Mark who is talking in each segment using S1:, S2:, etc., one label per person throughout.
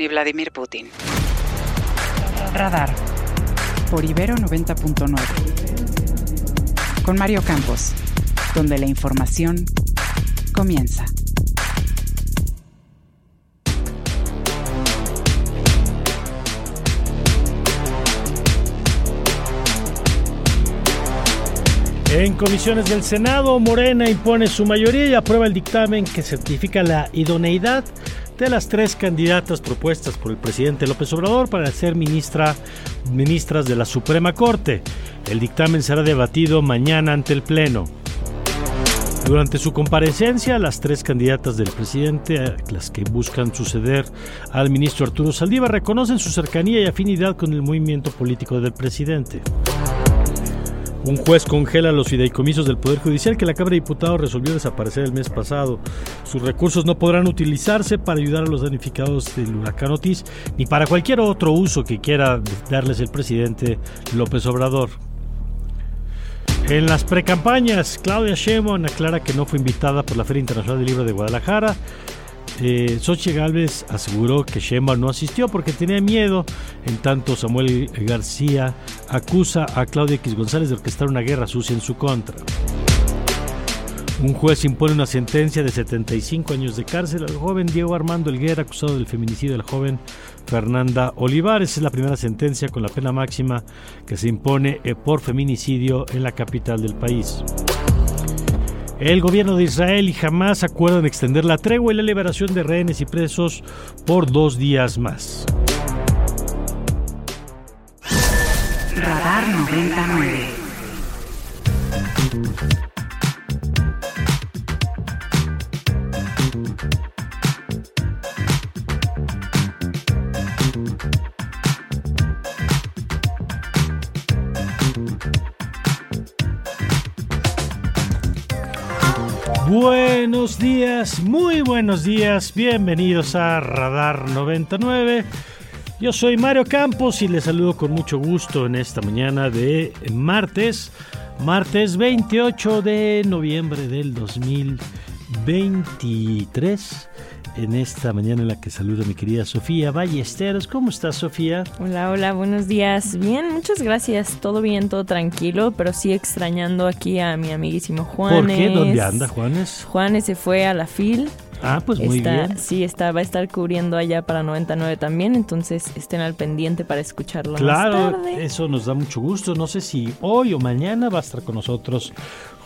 S1: ni Vladimir Putin. Radar. Por Ibero 90.9. Con Mario Campos. Donde la información comienza.
S2: En comisiones del Senado, Morena impone su mayoría y aprueba el dictamen que certifica la idoneidad de las tres candidatas propuestas por el presidente López Obrador para ser ministra, ministras de la Suprema Corte. El dictamen será debatido mañana ante el Pleno. Durante su comparecencia, las tres candidatas del presidente, las que buscan suceder al ministro Arturo Saldívar, reconocen su cercanía y afinidad con el movimiento político del presidente. Un juez congela los fideicomisos del Poder Judicial que la Cámara de Diputados resolvió desaparecer el mes pasado. Sus recursos no podrán utilizarse para ayudar a los damnificados del huracán Otis ni para cualquier otro uso que quiera darles el presidente López Obrador. En las precampañas, Claudia Sheinbaum aclara que no fue invitada por la Feria Internacional del Libro de Guadalajara. Eh, Xochitl Gálvez aseguró que Sheinbaum no asistió porque tenía miedo. En tanto, Samuel García acusa a Claudia X González de orquestar una guerra sucia en su contra. Un juez impone una sentencia de 75 años de cárcel al joven Diego Armando Elguera, acusado del feminicidio de la joven Fernanda Olivares. Es la primera sentencia con la pena máxima que se impone eh, por feminicidio en la capital del país. El gobierno de Israel y Hamas acuerdan extender la tregua y la liberación de rehenes y presos por dos días más.
S1: Radar 99.
S2: Buenos días, muy buenos días, bienvenidos a Radar 99. Yo soy Mario Campos y les saludo con mucho gusto en esta mañana de martes, martes 28 de noviembre del 2023. En esta mañana en la que saludo a mi querida Sofía Ballesteros. ¿Cómo estás, Sofía?
S3: Hola, hola, buenos días. Bien, muchas gracias. Todo bien, todo tranquilo, pero sí extrañando aquí a mi amiguísimo Juanes.
S2: ¿Por qué? ¿Dónde anda, Juanes?
S3: Juanes se fue a la FIL.
S2: Ah, pues muy
S3: Está-
S2: bien.
S3: Sí, está, va a estar cubriendo allá para 99 también, entonces estén al pendiente para escucharlo
S2: Claro,
S3: más tarde.
S2: eso nos da mucho gusto. No sé si hoy o mañana va a estar con nosotros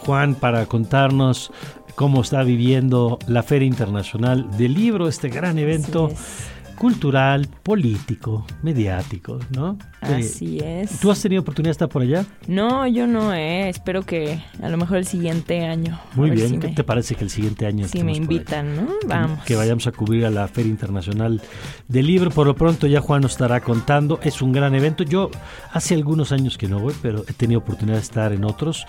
S2: Juan para contarnos cómo está viviendo la Feria Internacional del Libro, este gran evento
S3: es.
S2: Cultural, político, mediático, ¿no? Eh,
S3: Así es.
S2: ¿Tú has tenido oportunidad de estar por allá?
S3: No, yo no, eh. Espero que a lo mejor el siguiente año.
S2: Muy bien.
S3: si
S2: ¿Qué
S3: me-
S2: te parece que el siguiente año
S3: Si me invitan, ¿no? Vamos.
S2: Que vayamos a cubrir a la Feria Internacional del Libro. Por lo pronto ya Juan nos estará contando. Es un gran evento. Yo hace algunos años que no voy, pero he tenido oportunidad de estar en otros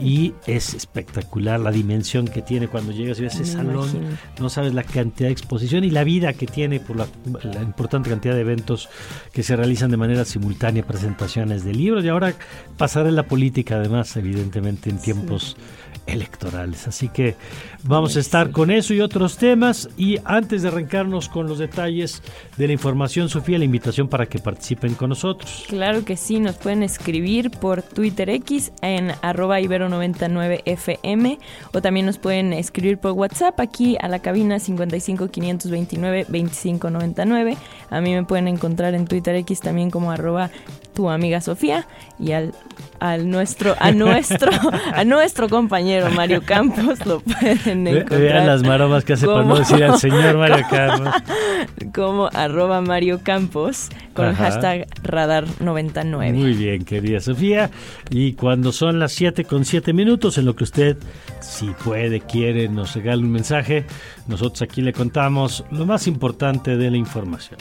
S2: y es espectacular la dimensión que tiene cuando llegas y ves ese
S3: Me
S2: salón.
S3: imagino.
S2: No sabes la cantidad de exposición y la vida que tiene por la, la importante cantidad de eventos que se realizan de manera simultánea, presentaciones de libros y ahora pasará en la política además, evidentemente en tiempos electorales. Así que vamos a estar con eso y otros temas. Y antes de arrancarnos con los detalles de la información, Sofía, la invitación para que participen con nosotros.
S3: Claro que sí, nos pueden escribir por Twitter X en arroba ibero99fm o también nos pueden escribir por WhatsApp aquí a la cabina 55 529 2599. A mí me pueden encontrar en Twitter X también como arroba tu amiga Sofía y al, al nuestro, a nuestro, a nuestro compañero Mario Campos lo pueden encontrar.
S2: Vean las maromas que hace para no
S3: como-
S2: decir al señor Mario Carlos.
S3: como arroba Mario Campos con el hashtag radar99.
S2: Muy bien, querida Sofía. Y cuando son las 7 con 7 minutos, en lo que usted, si puede, quiere, nos regale un mensaje, nosotros aquí le contamos lo más importante de la información.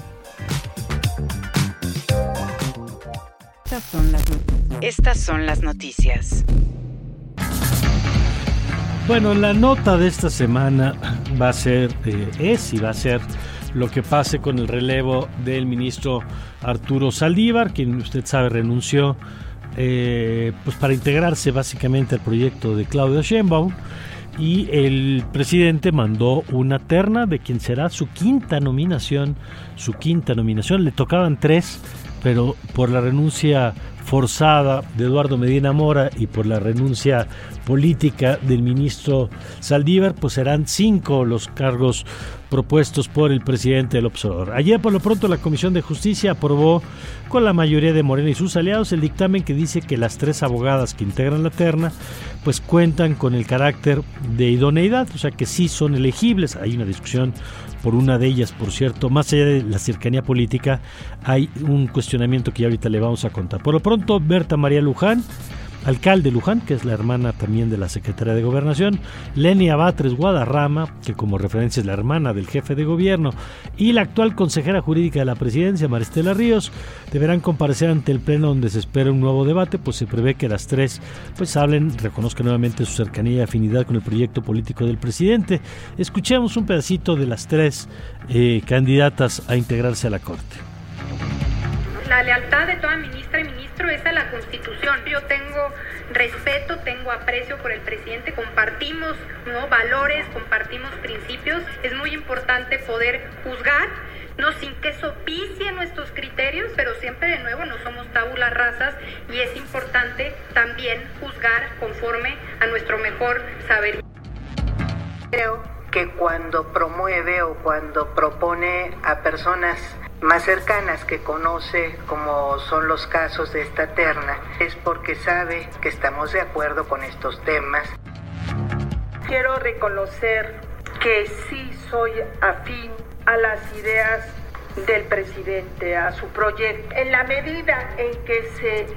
S1: Estas son las, Estas son las noticias.
S2: Bueno, la nota de esta semana va a ser, eh, es y va a ser lo que pase con el relevo del ministro Arturo Saldívar, quien usted sabe renunció eh, pues para integrarse básicamente al proyecto de Claudio Sheinbaum. Y el presidente mandó una terna de quien será su quinta nominación, su quinta nominación, le tocaban tres, pero por la renuncia forzada de Eduardo Medina Mora y por la renuncia política del ministro Saldívar, pues serán cinco los cargos propuestos por el presidente del observador. Ayer por lo pronto la Comisión de Justicia aprobó con la mayoría de Morena y sus aliados el dictamen que dice que las tres abogadas que integran la terna pues cuentan con el carácter de idoneidad, o sea que sí son elegibles. Hay una discusión por una de ellas, por cierto, más allá de la cercanía política, hay un cuestionamiento que ya ahorita le vamos a contar. Por lo pronto, Berta María Luján alcalde Luján, que es la hermana también de la secretaria de Gobernación, Lenia Batres Guadarrama, que como referencia es la hermana del jefe de gobierno, y la actual consejera jurídica de la presidencia, Maristela Ríos, deberán comparecer ante el Pleno donde se espera un nuevo debate, pues se prevé que las tres pues hablen, reconozcan nuevamente su cercanía y afinidad con el proyecto político del presidente. Escuchemos un pedacito de las tres eh, candidatas a integrarse a la Corte.
S4: La lealtad de toda ministra y ministro es a la Constitución. Yo tengo respeto, tengo aprecio por el presidente, compartimos ¿no? valores, compartimos principios. Es muy importante poder juzgar, no sin que sopicie nuestros criterios, pero siempre de nuevo no somos tabula rasas y es importante también juzgar conforme a nuestro mejor saber.
S5: Creo que cuando promueve o cuando propone a personas más cercanas que conoce, como son los casos de esta terna, es porque sabe que estamos de acuerdo con estos temas.
S6: Quiero reconocer que sí soy afín a las ideas del presidente, a su proyecto. En la medida en que se,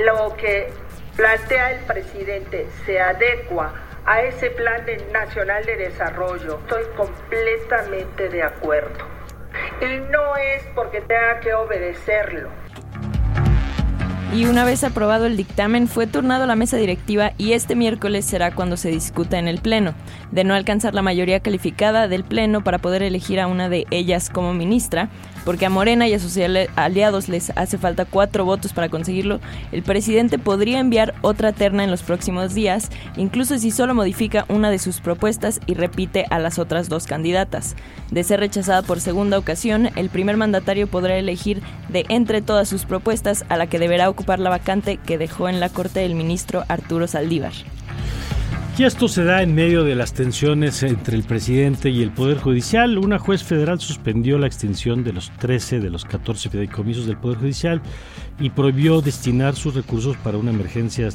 S6: lo que plantea el presidente se adecua a ese plan nacional de desarrollo, estoy completamente de acuerdo y no es porque tenga que obedecerlo.
S3: Y una vez aprobado el dictamen, fue turnado a la mesa directiva y este miércoles será cuando se discuta en el Pleno. De no alcanzar la mayoría calificada del Pleno para poder elegir a una de ellas como ministra, porque a Morena y a sus aliados les hace falta cuatro votos para conseguirlo, el presidente podría enviar otra terna en los próximos días, incluso si solo modifica una de sus propuestas y repite a las otras dos candidatas. De ser rechazada por segunda ocasión, el primer mandatario podrá elegir de entre todas sus propuestas a la que deberá ocupar la vacante que dejó en la corte el ministro Arturo Saldívar.
S2: Y esto se da en medio de las tensiones entre el presidente y el Poder Judicial. Una juez federal suspendió la extensión de los 13 de los 14 fideicomisos del Poder Judicial y prohibió destinar sus recursos para una emergencia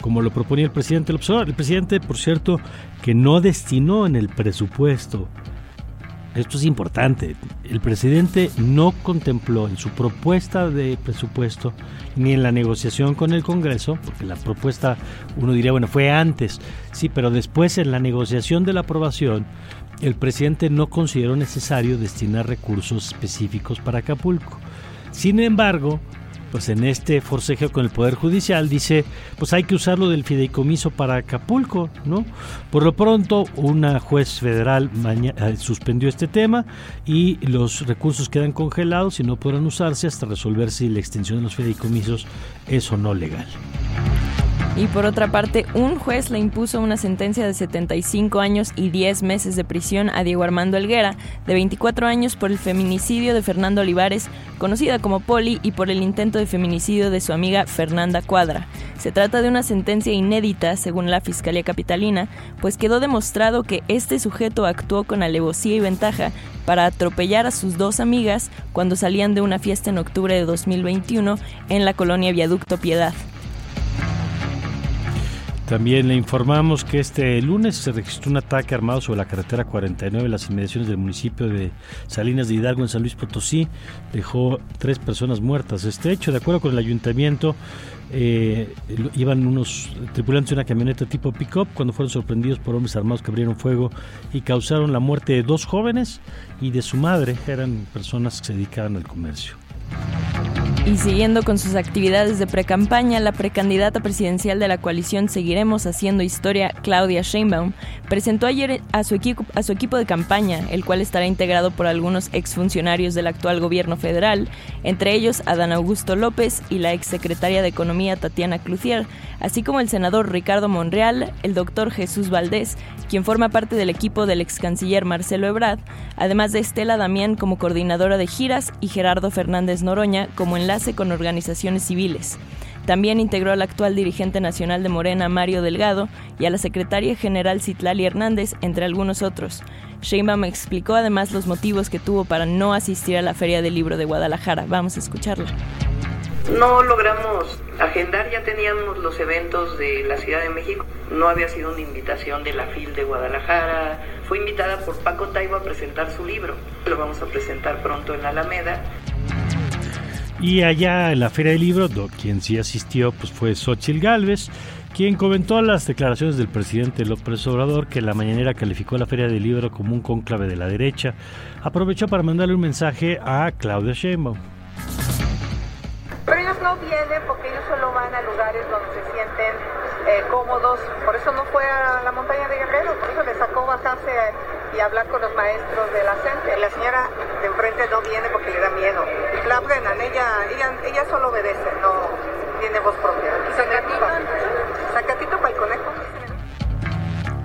S2: como lo proponía el presidente El presidente, por cierto, que no destinó en el presupuesto esto es importante, el presidente no contempló en su propuesta de presupuesto ni en la negociación con el Congreso, porque la propuesta uno diría, bueno, fue antes, sí, pero después en la negociación de la aprobación, el presidente no consideró necesario destinar recursos específicos para Acapulco. Sin embargo, pues en este forcejeo con el Poder Judicial dice, pues hay que usarlo del fideicomiso para Acapulco, ¿no? Por lo pronto, una juez federal eh, suspendió este tema y los recursos quedan congelados y no podrán usarse hasta resolver si la extensión de los fideicomisos es o no legal.
S3: Y por otra parte, un juez le impuso una sentencia de 75 años y 10 meses de prisión a Diego Armando Elguera, de 24 años, por el feminicidio de Fernando Olivares, conocida como Poli, y por el intento de feminicidio de su amiga Fernanda Cuadra. Se trata de una sentencia inédita, según la Fiscalía Capitalina, pues quedó demostrado que este sujeto actuó con alevosía y ventaja para atropellar a sus dos amigas cuando salían de una fiesta en octubre de 2021 en la colonia Viaducto Piedad.
S2: También le informamos que este lunes se registró un ataque armado sobre la carretera 49 en las inmediaciones del municipio de Salinas de Hidalgo en San Luis Potosí. Dejó tres personas muertas. Este hecho, de acuerdo con el ayuntamiento, eh, iban unos tripulantes de una camioneta tipo pick-up cuando fueron sorprendidos por hombres armados que abrieron fuego y causaron la muerte de dos jóvenes y de su madre. Eran personas que se dedicaban al comercio.
S3: Y siguiendo con sus actividades de precampaña, la precandidata presidencial de la coalición Seguiremos Haciendo Historia, Claudia Sheinbaum, presentó ayer a su, equipo, a su equipo de campaña, el cual estará integrado por algunos exfuncionarios del actual gobierno federal, entre ellos Adán Augusto López y la exsecretaria de Economía Tatiana Clucier, así como el senador Ricardo Monreal, el doctor Jesús Valdés, quien forma parte del equipo del ex canciller Marcelo Ebrard, además de Estela Damián como coordinadora de giras y Gerardo Fernández Noroña como enlace con organizaciones civiles. También integró al actual dirigente nacional de Morena, Mario Delgado, y a la secretaria general Citlali Hernández, entre algunos otros. Sheinbaum explicó además los motivos que tuvo para no asistir a la Feria del Libro de Guadalajara. Vamos a escucharla.
S7: No logramos agendar, ya teníamos los eventos de la Ciudad de México. No había sido una invitación de la FIL de Guadalajara. Fue invitada por Paco Taibo a presentar su libro. Lo vamos a presentar pronto en la Alameda.
S2: Y allá en la Feria del Libro, quien sí asistió pues fue Xochitl Galvez, quien comentó las declaraciones del presidente López Obrador que la mañanera calificó la Feria del Libro como un cónclave de la derecha. Aprovechó para mandarle un mensaje a Claudia Sheinbaum.
S6: Pero ellos no vienen porque ellos solo van a lugares donde se sienten eh, cómodos. Por eso no fue a la montaña de Guerrero, por eso le sacó bajarse y hablar con los maestros de la gente. La señora de enfrente no viene porque le da miedo. La frenan, ella, ella, ella solo obedece, no tiene voz propia. Sacatito, sacatito para el conejo.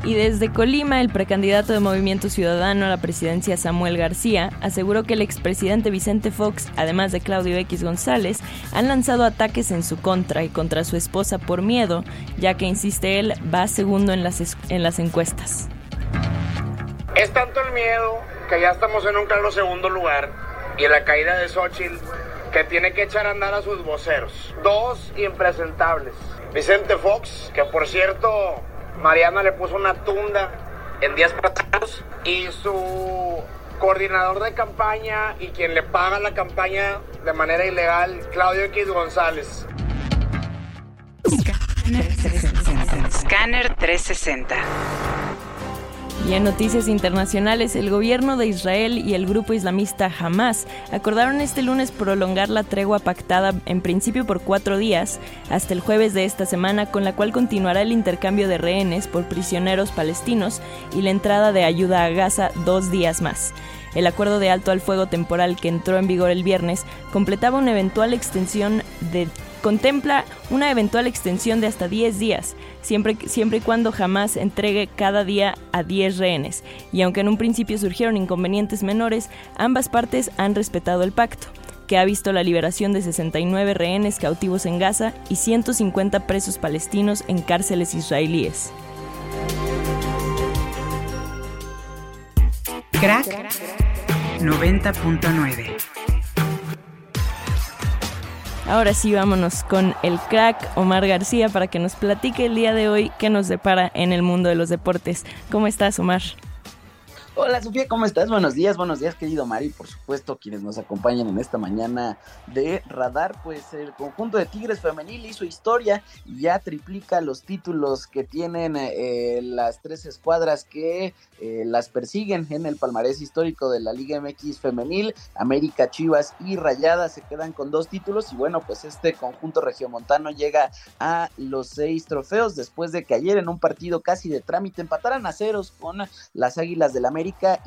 S3: Y desde Colima, el precandidato de Movimiento Ciudadano a la presidencia Samuel García aseguró que el expresidente Vicente Fox, además de Claudio X González, han lanzado ataques en su contra y contra su esposa por miedo, ya que, insiste él, va segundo en las, en las encuestas.
S8: Es tanto el miedo que ya estamos en un claro segundo lugar y en la caída de Xochitl que tiene que echar a andar a sus voceros. Dos impresentables. Vicente Fox, que por cierto Mariana le puso una tunda en días pasados y su coordinador de campaña y quien le paga la campaña de manera ilegal, Claudio X González.
S1: Scanner 360.
S3: Y en noticias internacionales, el gobierno de Israel y el grupo islamista Hamas acordaron este lunes prolongar la tregua pactada en principio por cuatro días hasta el jueves de esta semana, con la cual continuará el intercambio de rehenes por prisioneros palestinos y la entrada de ayuda a Gaza dos días más. El acuerdo de alto al fuego temporal que entró en vigor el viernes completaba una eventual extensión de contempla una eventual extensión de hasta 10 días, siempre, siempre y cuando jamás entregue cada día a 10 rehenes. Y aunque en un principio surgieron inconvenientes menores, ambas partes han respetado el pacto que ha visto la liberación de 69 rehenes cautivos en Gaza y 150 presos palestinos en cárceles israelíes.
S1: Crack 90.9
S3: Ahora sí, vámonos con el crack Omar García para que nos platique el día de hoy qué nos depara en el mundo de los deportes. ¿Cómo estás, Omar?
S9: Hola Sofía, ¿cómo estás? Buenos días, buenos días querido Mari, por supuesto quienes nos acompañan en esta mañana de Radar, pues el conjunto de Tigres femenil hizo historia ya triplica los títulos que tienen eh, las tres escuadras que eh, las persiguen en el palmarés histórico de la Liga MX femenil, América, Chivas y Rayadas se quedan con dos títulos y bueno, pues este conjunto regiomontano llega a los seis trofeos después de que ayer en un partido casi de trámite empataran a ceros con las Águilas del América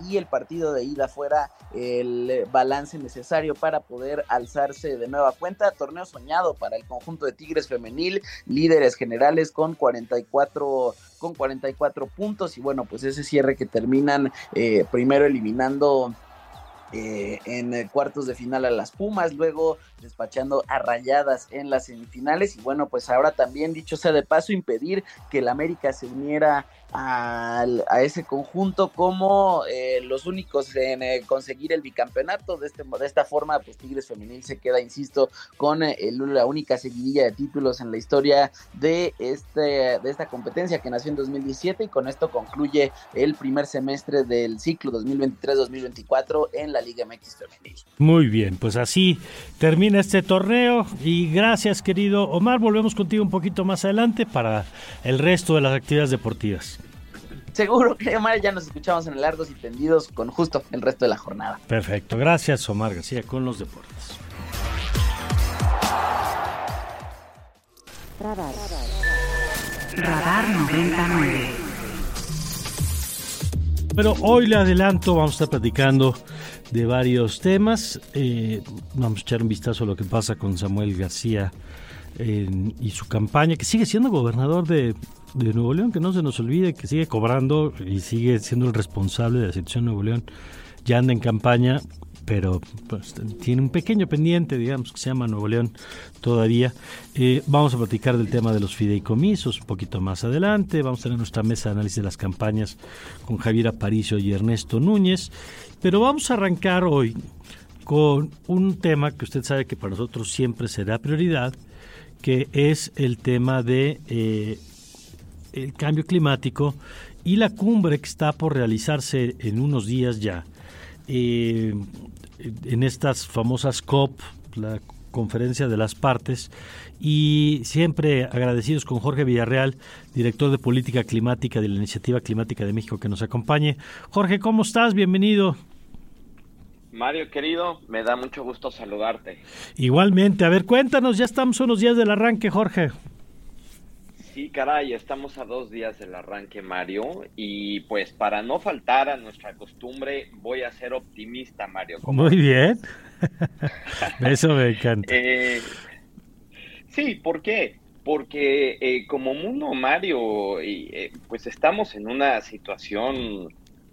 S9: y el partido de ida fuera el balance necesario para poder alzarse de nueva cuenta. Torneo soñado para el conjunto de Tigres femenil, líderes generales con 44 con 44 puntos y bueno, pues ese cierre que terminan eh, primero eliminando eh, en cuartos de final a las Pumas, luego despachando a rayadas en las semifinales y bueno, pues ahora también, dicho sea de paso, impedir que el América se uniera a, ese conjunto como eh, los únicos en eh, conseguir el bicampeonato. De, este, de esta forma, pues Tigres Femenil se queda, insisto, con la única seguidilla de títulos en la historia de, este, de esta competencia que nació en 2017 y con esto concluye el primer semestre del ciclo 2023-2024 en la Liga MX Femenil.
S2: Muy bien, pues así termina este torneo y gracias querido Omar, volvemos contigo un poquito más adelante para el resto de las actividades deportivas
S9: seguro, que Omar, ya nos escuchamos en largos y tendidos con justo el resto de la jornada.
S2: Perfecto, gracias Omar García con los deportes.
S1: Radar. 99.
S2: Pero hoy le adelanto, vamos a estar platicando de varios temas. Eh, vamos a echar un vistazo a lo que pasa con Samuel García y su campaña, que sigue siendo gobernador de, de, Nuevo León, que no se nos olvide, que sigue cobrando y sigue siendo el responsable de la situación de Nuevo León. Ya anda en campaña pero pues, tiene un pequeño pendiente, digamos, que se llama Nuevo León todavía. Eh, vamos a platicar del tema de los fideicomisos un poquito más adelante. Vamos a tener nuestra mesa de análisis de las campañas con Javier Aparicio y Ernesto Núñez. Pero vamos a arrancar hoy con un tema que usted sabe que para nosotros siempre será prioridad, que es el tema de eh, el cambio climático y la cumbre que está por realizarse en unos días ya. Eh, en estas famosas COP, la conferencia de las partes, y siempre agradecidos con Jorge Villarreal, director de política climática de la Iniciativa Climática de México, que nos acompañe. Jorge, ¿cómo estás? Bienvenido.
S10: Mario, querido, me da mucho gusto saludarte.
S2: Igualmente, a ver, cuéntanos, ya estamos unos días del arranque, Jorge.
S10: Sí, caray, estamos a dos días del arranque, Mario, y pues para no faltar a nuestra costumbre, voy a ser optimista, Mario.
S2: Muy bien. Eso me encanta.
S10: Eh, sí, ¿por qué? Porque eh, como mundo, Mario, eh, pues estamos en una situación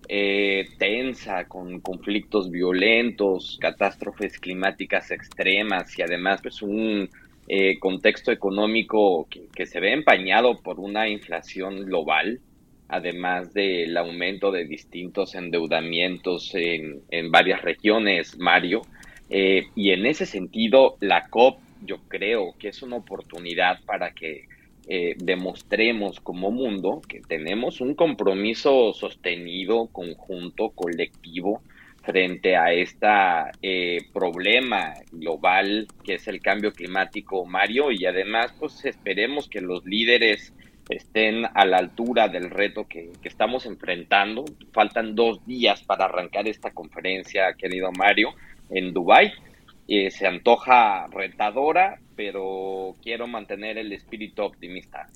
S10: tensa, con conflictos violentos, catástrofes climáticas extremas y además pues un eh, contexto económico que, se ve empañado por una inflación global, además del aumento de distintos endeudamientos en, varias regiones, Mario. Eh, y en ese sentido, la COP yo creo que es una oportunidad para que eh, demostremos como mundo que tenemos un compromiso sostenido, conjunto, colectivo, frente a este problema global que es el cambio climático, Mario, y además pues esperemos que los líderes estén a la altura del reto que, estamos enfrentando. Faltan dos días para arrancar esta conferencia, querido Mario, en Dubái. Eh, se antoja retadora, pero quiero mantener el espíritu optimista.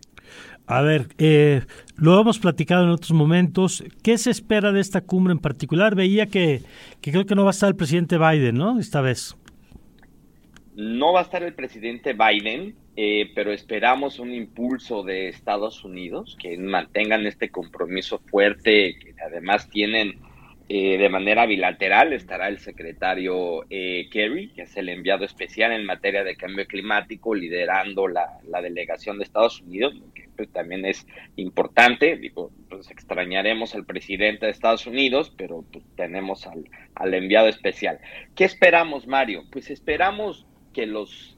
S2: A ver, eh, lo hemos platicado en otros momentos. ¿Qué se espera de esta cumbre en particular? Veía que, creo que no va a estar el presidente Biden, ¿no? Esta vez.
S10: No va a estar el presidente Biden, eh, pero esperamos un impulso de Estados Unidos que mantengan este compromiso fuerte, que además tienen eh, de manera bilateral estará el secretario eh, Kerry, que es el enviado especial en materia de cambio climático, liderando la, delegación de Estados Unidos, que pues, también es importante. Digo, pues extrañaremos al presidente de Estados Unidos, pero pues, tenemos al, al, enviado especial. ¿Qué esperamos, Mario? Pues esperamos que los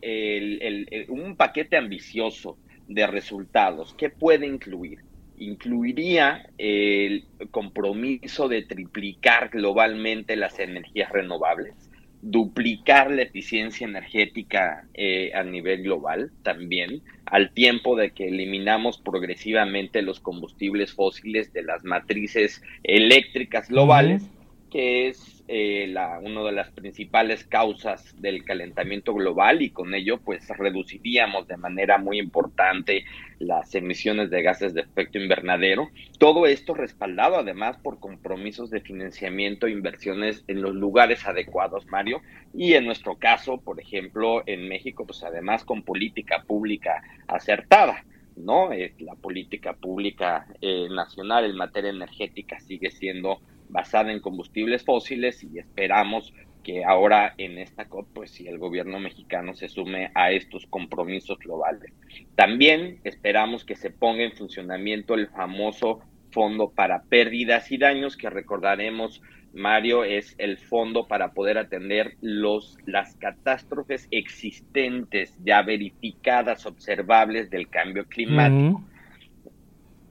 S10: un paquete ambicioso de resultados, ¿qué puede incluir? Incluiría el compromiso de triplicar globalmente las energías renovables, duplicar la eficiencia energética eh, a nivel global también, al tiempo de que eliminamos progresivamente los combustibles fósiles de las matrices eléctricas globales, que es eh, la, una de las principales causas del calentamiento global y con ello pues reduciríamos de manera muy importante las emisiones de gases de efecto invernadero. Todo esto respaldado además por compromisos de financiamiento e inversiones en los lugares adecuados, Mario, y en nuestro caso, por ejemplo, en México, pues además con política pública acertada. ¿no? la política pública eh, nacional en materia energética sigue siendo basada en combustibles fósiles y esperamos que ahora en esta COP, pues si el gobierno mexicano se sume a estos compromisos globales. También esperamos que se ponga en funcionamiento el famoso fondo para pérdidas y daños que recordaremos Mario es el fondo para poder atender los las catástrofes existentes ya verificadas observables del cambio climático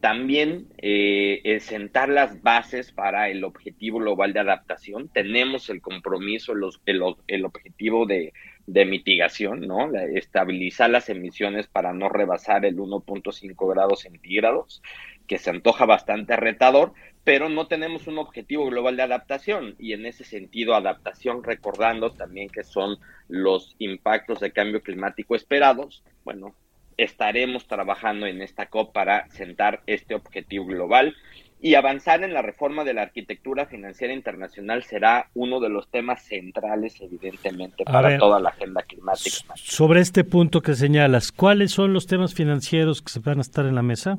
S10: también eh, sentar las bases para el objetivo global de adaptación. Tenemos el compromiso, los, el, objetivo de, mitigación, ¿no? estabilizar las emisiones para no rebasar el 1.5 grados centígrados, que se antoja bastante retador, pero no tenemos un objetivo global de adaptación. Y en ese sentido, adaptación, recordando también que son los impactos de cambio climático esperados, bueno, estaremos trabajando en esta COP para sentar este objetivo global y avanzar en la reforma de la arquitectura financiera internacional será uno de los temas centrales, evidentemente, para toda la agenda climática.
S2: Sobre este punto que señalas, ¿cuáles son los temas financieros que se van a estar en la mesa?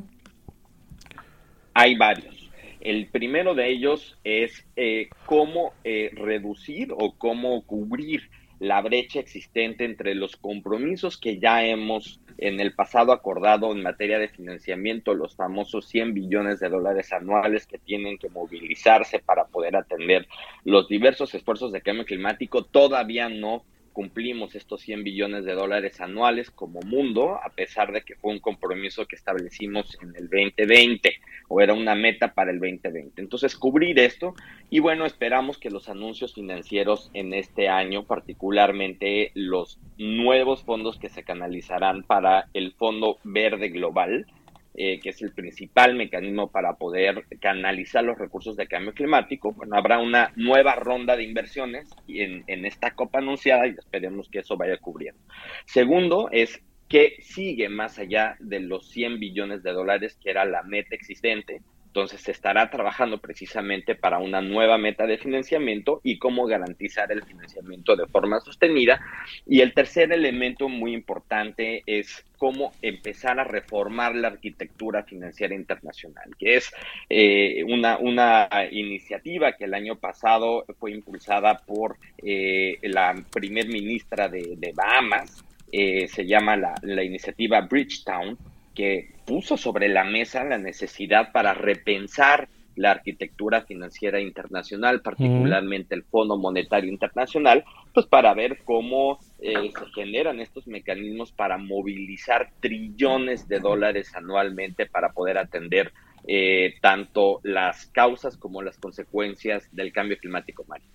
S10: Hay varios. El primero de ellos es eh, cómo eh, reducir o cómo cubrir la brecha existente entre los compromisos que ya hemos en el pasado acordado en materia de financiamiento, los famosos 100 billones de dólares anuales que tienen que movilizarse para poder atender los diversos esfuerzos de cambio climático, todavía no cumplimos estos 100 billones de dólares anuales como mundo, a pesar de que fue un compromiso que establecimos en el 2020 o era una meta para el 2020. Entonces, cubrir esto y bueno, esperamos que los anuncios financieros en este año, particularmente los nuevos fondos que se canalizarán para el Fondo Verde Global, eh, que es el principal mecanismo para poder canalizar los recursos de cambio climático, bueno, habrá una nueva ronda de inversiones en, en esta copa anunciada y esperemos que eso vaya cubriendo. Segundo es que sigue más allá de los 100 billones de dólares que era la meta existente entonces se estará trabajando precisamente para una nueva meta de financiamiento y cómo garantizar el financiamiento de forma sostenida. Y el tercer elemento muy importante es cómo empezar a reformar la arquitectura financiera internacional, que es eh, una, una iniciativa que el año pasado fue impulsada por eh, la primer ministra de, Bahamas, eh, se llama la, la iniciativa Bridgetown, que puso sobre la mesa la necesidad para repensar la arquitectura financiera internacional, particularmente el Fondo Monetario Internacional, pues para ver cómo eh, se generan estos mecanismos para movilizar trillones de dólares anualmente para poder atender eh, tanto las causas como las consecuencias del cambio climático, Mario.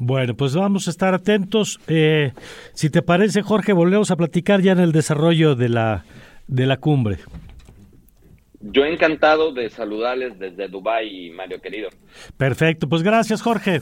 S2: Bueno, pues vamos a estar atentos. Eh, si te parece, Jorge, volvemos a platicar ya en el desarrollo de la de la cumbre.
S10: Yo encantado de saludarles desde Dubái, Mario querido.
S2: Perfecto, pues gracias Jorge.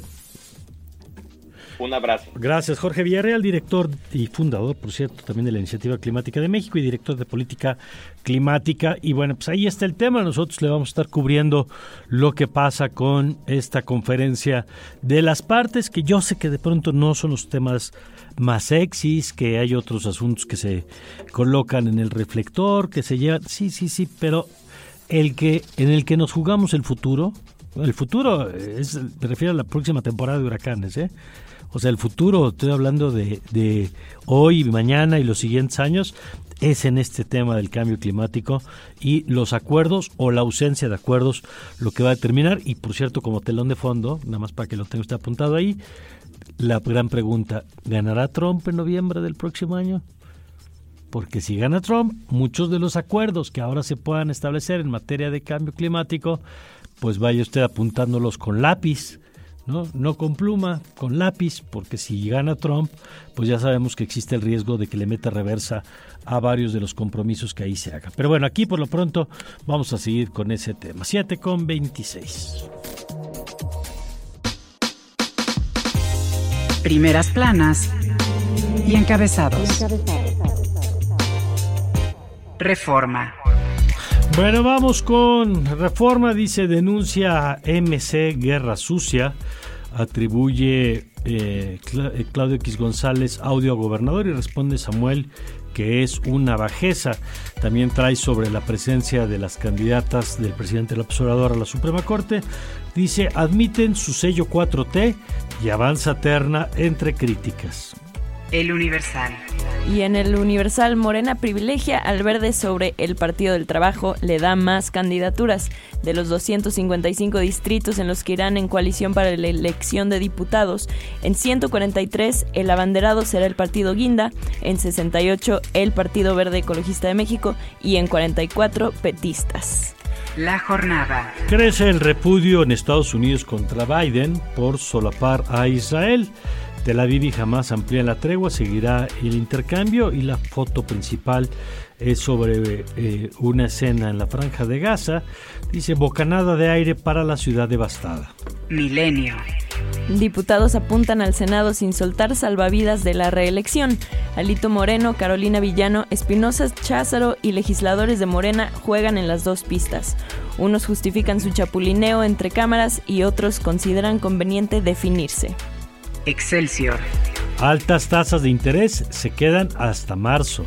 S10: Un abrazo.
S2: Gracias, Jorge Villarreal, director y fundador, por cierto, también de la Iniciativa Climática de México y director de Política Climática. Y bueno, pues ahí está el tema. Nosotros le vamos a estar cubriendo lo que pasa con esta conferencia de las partes, que yo sé que de pronto no son los temas más sexys, que hay otros asuntos que se colocan en el reflector, que se llevan. Sí, sí, sí, pero el que en el que nos jugamos el futuro, el futuro es, me refiero a la próxima temporada de huracanes, ¿eh? O sea, el futuro, estoy hablando de, de hoy, mañana y los siguientes años, es en este tema del cambio climático y los acuerdos o la ausencia de acuerdos lo que va a determinar. Y por cierto, como telón de fondo, nada más para que lo tenga usted apuntado ahí, la gran pregunta, ¿ganará Trump en noviembre del próximo año? Porque si gana Trump, muchos de los acuerdos que ahora se puedan establecer en materia de cambio climático, pues vaya usted apuntándolos con lápiz ¿no? No con pluma, con lápiz, porque si gana Trump, pues ya sabemos que existe el riesgo de que le meta reversa a varios de los compromisos que ahí se hagan. Pero bueno, aquí por lo pronto vamos a seguir con ese tema. 7 con 26.
S1: Primeras planas y encabezados. Reforma.
S2: Bueno, vamos con Reforma, dice denuncia MC Guerra Sucia atribuye eh, eh, Claudio X González audio a gobernador y responde Samuel que es una bajeza. También trae sobre la presencia de las candidatas del presidente López Obrador a la Suprema Corte. Dice, admiten su sello 4T y avanza terna entre críticas.
S1: El Universal.
S3: Y en el Universal, Morena privilegia al verde sobre el Partido del Trabajo, le da más candidaturas. De los 255 distritos en los que irán en coalición para la elección de diputados, en 143 el abanderado será el Partido Guinda, en 68 el Partido Verde Ecologista de México y en 44 petistas.
S1: La jornada.
S2: Crece el repudio en Estados Unidos contra Biden por solapar a Israel. Tel Aviv y jamás amplía la tregua, seguirá el intercambio y la foto principal es sobre eh, una escena en la franja de Gaza. Dice bocanada de aire para la ciudad devastada.
S1: Milenio.
S3: Diputados apuntan al Senado sin soltar salvavidas de la reelección. Alito Moreno, Carolina Villano, Espinosa Cházaro y legisladores de Morena juegan en las dos pistas. Unos justifican su chapulineo entre cámaras y otros consideran conveniente definirse.
S1: Excelsior.
S2: Altas tasas de interés se quedan hasta marzo.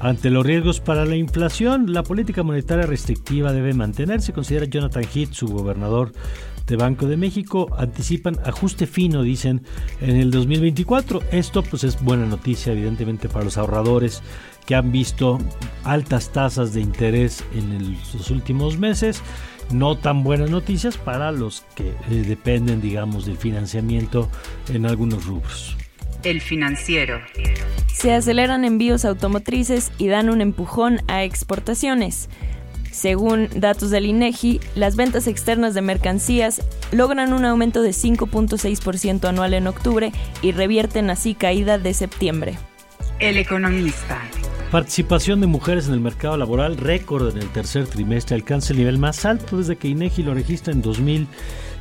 S2: Ante los riesgos para la inflación, la política monetaria restrictiva debe mantenerse, considera Jonathan Heath, su gobernador de Banco de México. Anticipan ajuste fino, dicen, en el 2024. Esto pues es buena noticia, evidentemente, para los ahorradores que han visto altas tasas de interés en los últimos meses. No tan buenas noticias para los que eh, dependen, digamos, del financiamiento en algunos rubros.
S1: El financiero.
S3: Se aceleran envíos automotrices y dan un empujón a exportaciones. Según datos del INEGI, las ventas externas de mercancías logran un aumento de 5.6% anual en octubre y revierten así caída de septiembre.
S1: El economista.
S2: Participación de mujeres en el mercado laboral récord en el tercer trimestre alcanza el nivel más alto desde que INEGI lo registra en 2000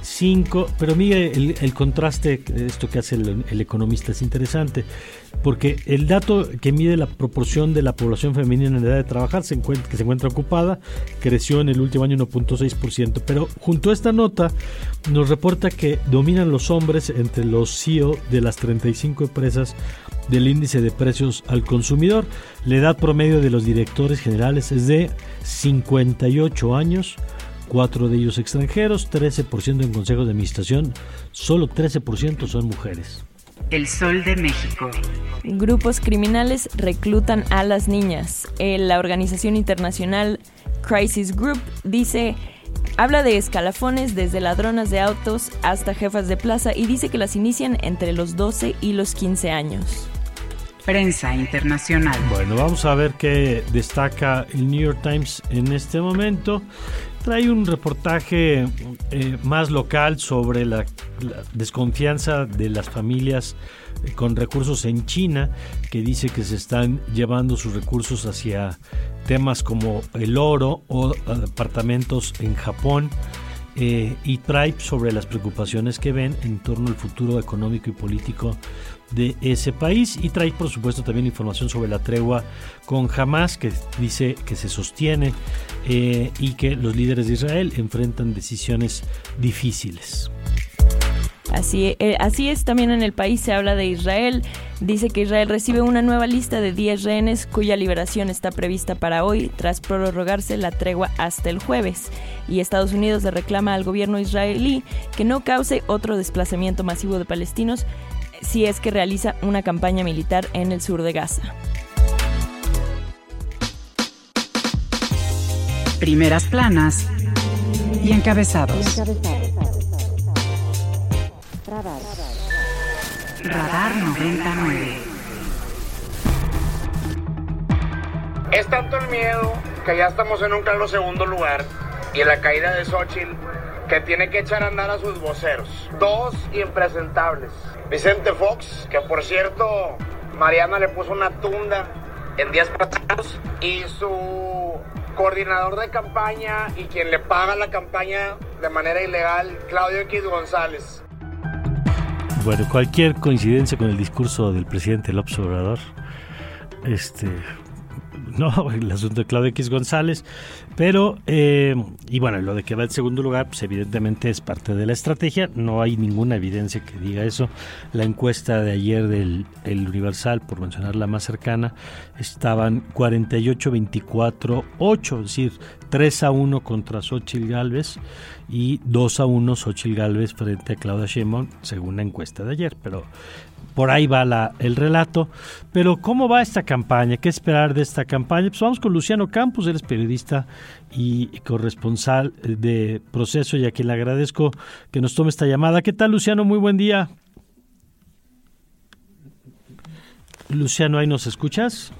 S2: 5, pero mire el, contraste, esto que hace el, economista es interesante, porque el dato que mide la proporción de la población femenina en edad de trabajar, que se encuentra ocupada, creció en el último año 1.6%, pero junto a esta nota nos reporta que dominan los hombres entre los CEO de las 35 empresas del índice de precios al consumidor. La edad promedio de los directores generales es de 58 años cuatro de ellos extranjeros, 13% en consejos de administración, solo 13% son mujeres.
S1: El Sol de México.
S3: Grupos criminales reclutan a las niñas. Eh, la organización internacional Crisis Group dice Habla de escalafones desde ladronas de autos hasta jefas de plaza y dice que las inician entre los 12 y los 15 años.
S1: Prensa internacional.
S2: Bueno, vamos a ver qué destaca el New York Times en este momento trae un reportaje eh, más local sobre la, desconfianza de las familias eh, con recursos en China, que dice que se están llevando sus recursos hacia temas como el oro o apartamentos en Japón. Eh, y trae sobre las preocupaciones que ven en torno al futuro económico y político de ese país y trae por supuesto también información sobre la tregua con Hamas que dice que se sostiene eh, y que los líderes de Israel enfrentan decisiones difíciles.
S3: Así, eh, así es, también en el país se habla de Israel. Dice que Israel recibe una nueva lista de 10 rehenes cuya liberación está prevista para hoy tras prorrogarse la tregua hasta el jueves. Y Estados Unidos le reclama al gobierno israelí que no cause otro desplazamiento masivo de palestinos si es que realiza una campaña militar en el sur de Gaza.
S1: Primeras planas y encabezados. Radar 99.
S8: Es tanto el miedo que ya estamos en un claro segundo lugar y en la caída de Xochitl que tiene que echar a andar a sus voceros. Dos impresentables. Vicente Fox, que por cierto, Mariana le puso una tunda en días pasados, y su coordinador de campaña y quien le paga la campaña de manera ilegal, Claudio X González.
S2: Bueno, cualquier coincidencia con el discurso del presidente López Obrador, este, no, el asunto de Claudio X González, pero, eh, y bueno, lo de que va en segundo lugar, pues evidentemente es parte de la estrategia, no hay ninguna evidencia que diga eso. La encuesta de ayer del el Universal, por mencionar la más cercana, estaban 48-24-8, es decir, 3 a 1 contra Xochitl Galvez y 2 a 1 Xochitl Galvez frente a Claudia Sheinbaum, según la encuesta de ayer, pero por ahí va el relato. Pero ¿cómo va esta campaña? ¿Qué esperar de esta campaña? Pues vamos con Luciano Campos, él es periodista y corresponsal de Proceso y a quien le agradezco que nos tome esta llamada. ¿Qué tal Luciano? Muy buen día. Luciano, ¿ahí nos escuchas?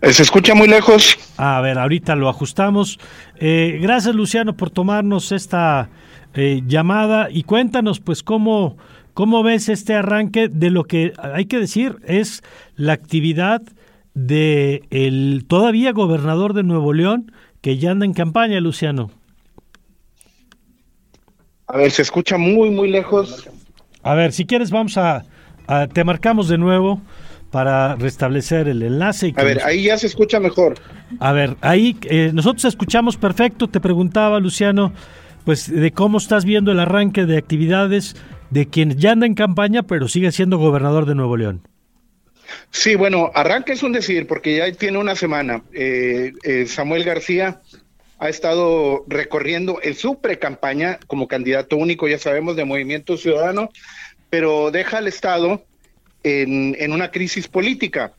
S11: Eh, se escucha muy lejos.
S2: A ver, ahorita lo ajustamos. Eh, gracias Luciano por tomarnos esta eh, llamada y cuéntanos pues cómo ¿Cómo ves este arranque de lo que hay que decir es la actividad de el todavía gobernador de Nuevo León que ya anda en campaña, Luciano?
S11: A ver, se escucha muy, muy lejos.
S2: A ver, si quieres vamos a, te marcamos de nuevo para restablecer el enlace.
S11: a ver, ahí ya se escucha mejor.
S2: A ver, ahí eh, nosotros escuchamos perfecto. Te preguntaba, Luciano, pues de cómo estás viendo el arranque de actividades de quien ya anda en campaña, pero sigue siendo gobernador de Nuevo León.
S11: Sí, bueno, arranque es un decir, porque ya tiene una semana. Eh, eh, Samuel García ha estado recorriendo en su pre-campaña como candidato único, ya sabemos, de Movimiento Ciudadano, pero deja al Estado en, una crisis política.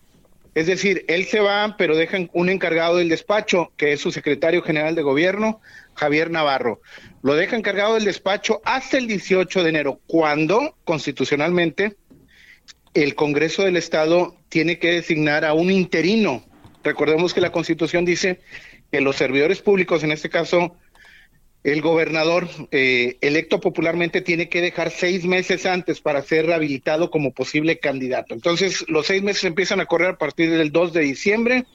S11: Es decir, él se va, pero dejan un encargado del despacho, que es su secretario general de gobierno, Javier Navarro. Lo deja encargado del despacho hasta el 18 de enero, cuando constitucionalmente el Congreso del Estado tiene que designar a un interino. Recordemos que la Constitución dice que los servidores públicos, en este caso el gobernador eh, electo popularmente tiene que dejar seis meses antes para ser rehabilitado como posible candidato. Entonces, los seis meses empiezan a correr a partir del 2 de diciembre,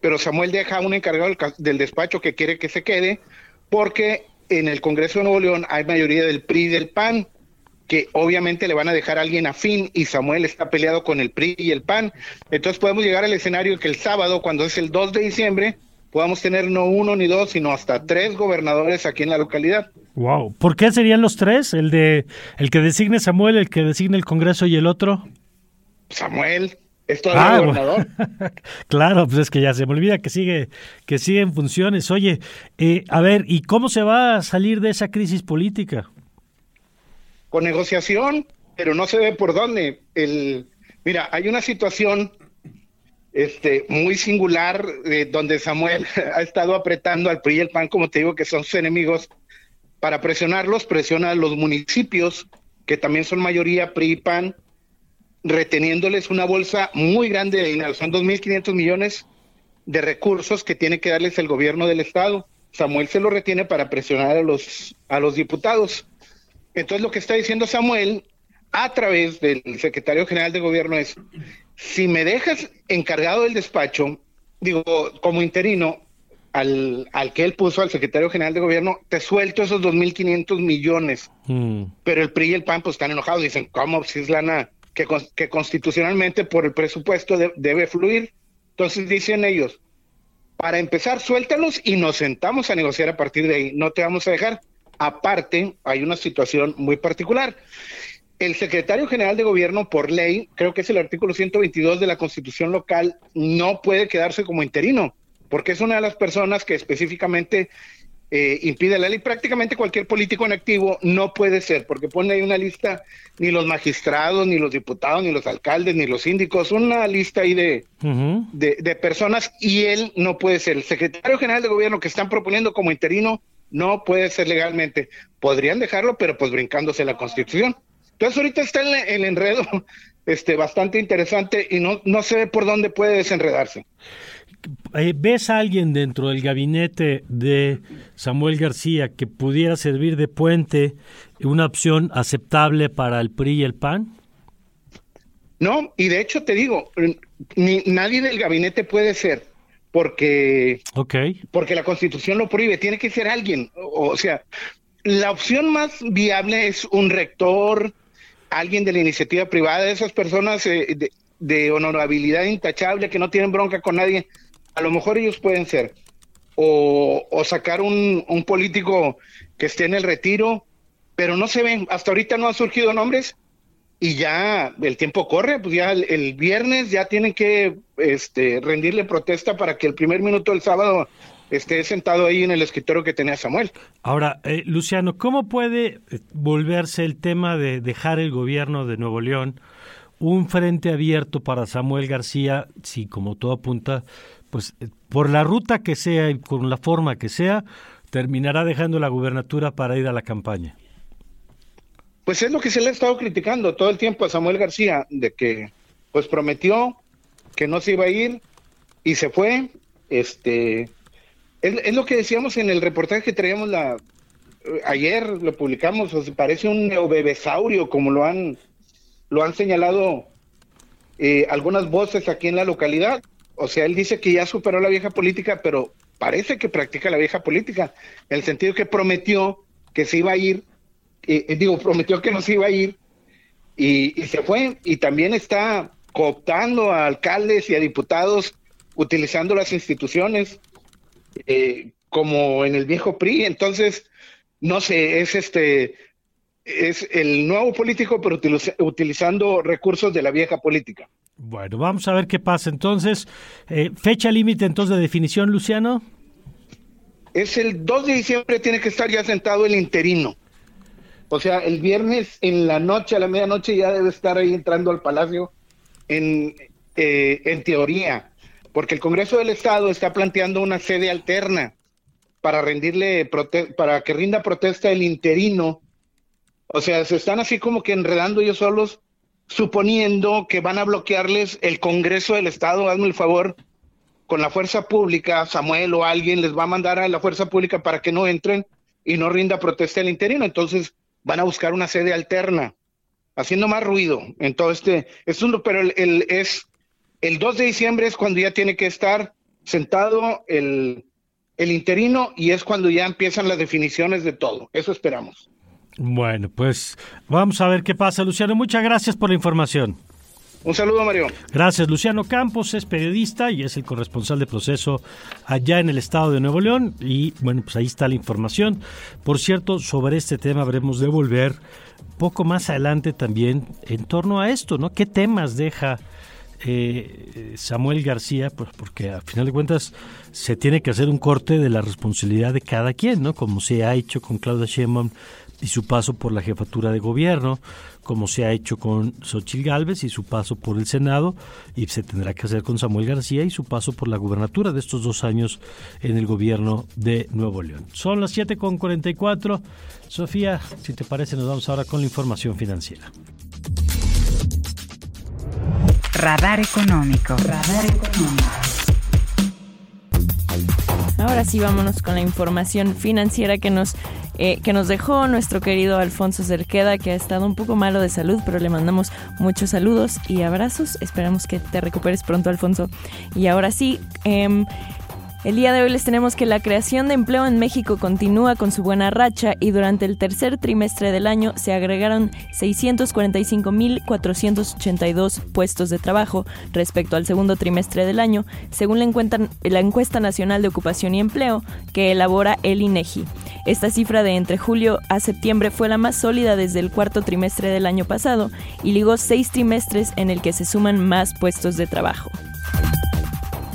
S11: pero Samuel deja a un encargado del, despacho que quiere que se quede, porque en el Congreso de Nuevo León hay mayoría del PRI y del PAN, que obviamente le van a dejar a alguien afín y Samuel está peleado con el PRI y el PAN. Entonces podemos llegar al escenario que el sábado, cuando es el 2 de diciembre, podamos tener no uno ni dos, sino hasta tres gobernadores aquí en la localidad.
S2: Wow, ¿por qué serían los tres? El de el que designe Samuel, el que designe el Congreso y el otro.
S11: Samuel, es todo ah, gobernador.
S2: claro, pues es que ya se me olvida que sigue que sigue en funciones. Oye, eh, a ver, ¿y cómo se va a salir de esa crisis política?
S11: Con negociación, pero no se ve por dónde. El, mira, hay una situación este, muy singular, eh, donde Samuel ha estado apretando al PRI y el PAN, como te digo, que son sus enemigos, para presionarlos, presiona a los municipios, que también son mayoría PRI y PAN, reteniéndoles una bolsa muy grande de dinero, son 2.500 millones de recursos que tiene que darles el gobierno del Estado. Samuel se lo retiene para presionar a los, a los diputados. Entonces lo que está diciendo Samuel a través del secretario general de gobierno es, si me dejas encargado del despacho, digo, como interino, al, al, que él puso al secretario general de gobierno, te suelto esos 2.500 millones. Mm. Pero el PRI y el PAN pues están enojados, dicen, ¿cómo? Si es lana que, que constitucionalmente por el presupuesto debe fluir. Entonces dicen ellos, para empezar, suéltalos y nos sentamos a negociar a partir de ahí, no te vamos a dejar. Aparte, hay una situación muy particular el secretario general de gobierno, por ley, creo que es el artículo 122 de la constitución local, no puede quedarse como interino, porque es una de las personas que específicamente eh, impide la ley. Prácticamente cualquier político en activo no puede ser, porque pone ahí una lista, ni los magistrados, ni los diputados, ni los alcaldes, ni los síndicos, una lista ahí de, de, de personas, y él no puede ser. El secretario general de gobierno que están proponiendo como interino no puede ser legalmente. Podrían dejarlo, pero pues brincándose la constitución. Entonces ahorita está el, enredo este, bastante interesante y no, no sé por dónde puede desenredarse.
S2: Eh, ¿Ves a alguien dentro del gabinete de Samuel García que pudiera servir de puente, una opción aceptable para el PRI y el PAN?
S11: No, y de hecho te digo, ni, nadie del gabinete puede ser, porque,
S2: okay.
S11: porque la constitución lo prohíbe, tiene que ser alguien. O, sea, la opción más viable es un rector, alguien de la iniciativa privada, de esas personas eh, de, honorabilidad intachable que no tienen bronca con nadie, a lo mejor ellos pueden ser. O, sacar un, político que esté en el retiro, pero no se ven, hasta ahorita no han surgido nombres y ya el tiempo corre, pues ya el, viernes ya tienen que este, rendirle protesta para que el primer minuto del sábado esté sentado ahí en el escritorio que tenía Samuel.
S2: Ahora, eh, Luciano, ¿cómo puede eh, volverse el tema de dejar el gobierno de Nuevo León un frente abierto para Samuel García, si como todo apunta, pues eh, por la ruta que sea y con la forma que sea, terminará dejando la gubernatura para ir a la campaña?
S11: Pues es lo que se le ha estado criticando todo el tiempo a Samuel García, de que pues prometió que no se iba a ir y se fue, este, es, lo que decíamos en el reportaje que traíamos la, ayer, lo publicamos, o parece un neobebesaurio, como lo han, lo han señalado eh, algunas voces aquí en la localidad. O sea, él dice que ya superó la vieja política, pero parece que practica la vieja política, en el sentido que prometió que se iba a ir, eh, digo, prometió que no se iba a ir y, y, se fue, y también está cooptando a alcaldes y a diputados utilizando las instituciones eh, como en el viejo PRI. Entonces, no sé, es este es el nuevo político, pero utilizando recursos de la vieja política.
S2: Bueno, vamos a ver qué pasa. Entonces, eh, fecha límite entonces de definición, Luciano.
S11: Es el 2 de diciembre, tiene que estar ya sentado el interino. O sea, el viernes en la noche, a la medianoche, ya debe estar ahí entrando al palacio en, eh, en teoría, porque el Congreso del Estado está planteando una sede alterna para rendirle para que rinda protesta el interino. O sea, se están así como que enredando ellos solos, suponiendo que van a bloquearles el Congreso del Estado, hazme el favor, con la fuerza pública, Samuel o alguien les va a mandar a la fuerza pública para que no entren y no rinda protesta el interino. Entonces van a buscar una sede alterna haciendo más ruido en todo este asunto, pero el, es el 2 de diciembre es cuando ya tiene que estar sentado el, el interino y es cuando ya empiezan las definiciones de todo. Eso esperamos.
S2: Bueno, pues vamos a ver qué pasa, Luciano. Muchas gracias por la información.
S11: Un saludo, Mario.
S2: Gracias. Luciano Campos es periodista y es el corresponsal de proceso allá en el estado de Nuevo León. Y bueno, pues ahí está la información. Por cierto, sobre este tema habremos de volver poco más adelante también en torno a esto, ¿no? ¿Qué temas deja eh, Samuel García? Pues porque a final de cuentas se tiene que hacer un corte de la responsabilidad de cada quien, ¿no? Como se ha hecho con Claudia Sheinbaum y su paso por la jefatura de gobierno, como se ha hecho con Xochitl Gálvez y su paso por el Senado, y se tendrá que hacer con Samuel García y su paso por la gubernatura de estos dos años en el gobierno de Nuevo León. Son las 7.44. Sofía, si te parece, nos vamos ahora con la información financiera.
S1: Radar económico. Radar económico.
S3: Ahora sí, vámonos con la información financiera que nos eh, que nos dejó nuestro querido Alfonso Cerqueda, que ha estado un poco malo de salud, pero le mandamos muchos saludos y abrazos. Esperamos que te recuperes pronto, Alfonso. Y ahora sí, eh, el día de hoy les tenemos que la creación de empleo en México continúa con su buena racha y durante el tercer trimestre del año se agregaron 645.482 puestos de trabajo respecto al segundo trimestre del año, según la encuesta, la encuesta nacional de ocupación y empleo que elabora el INEGI. Esta cifra de entre julio a septiembre fue la más sólida desde el cuarto trimestre del año pasado y ligó seis trimestres en el que se suman más puestos de trabajo.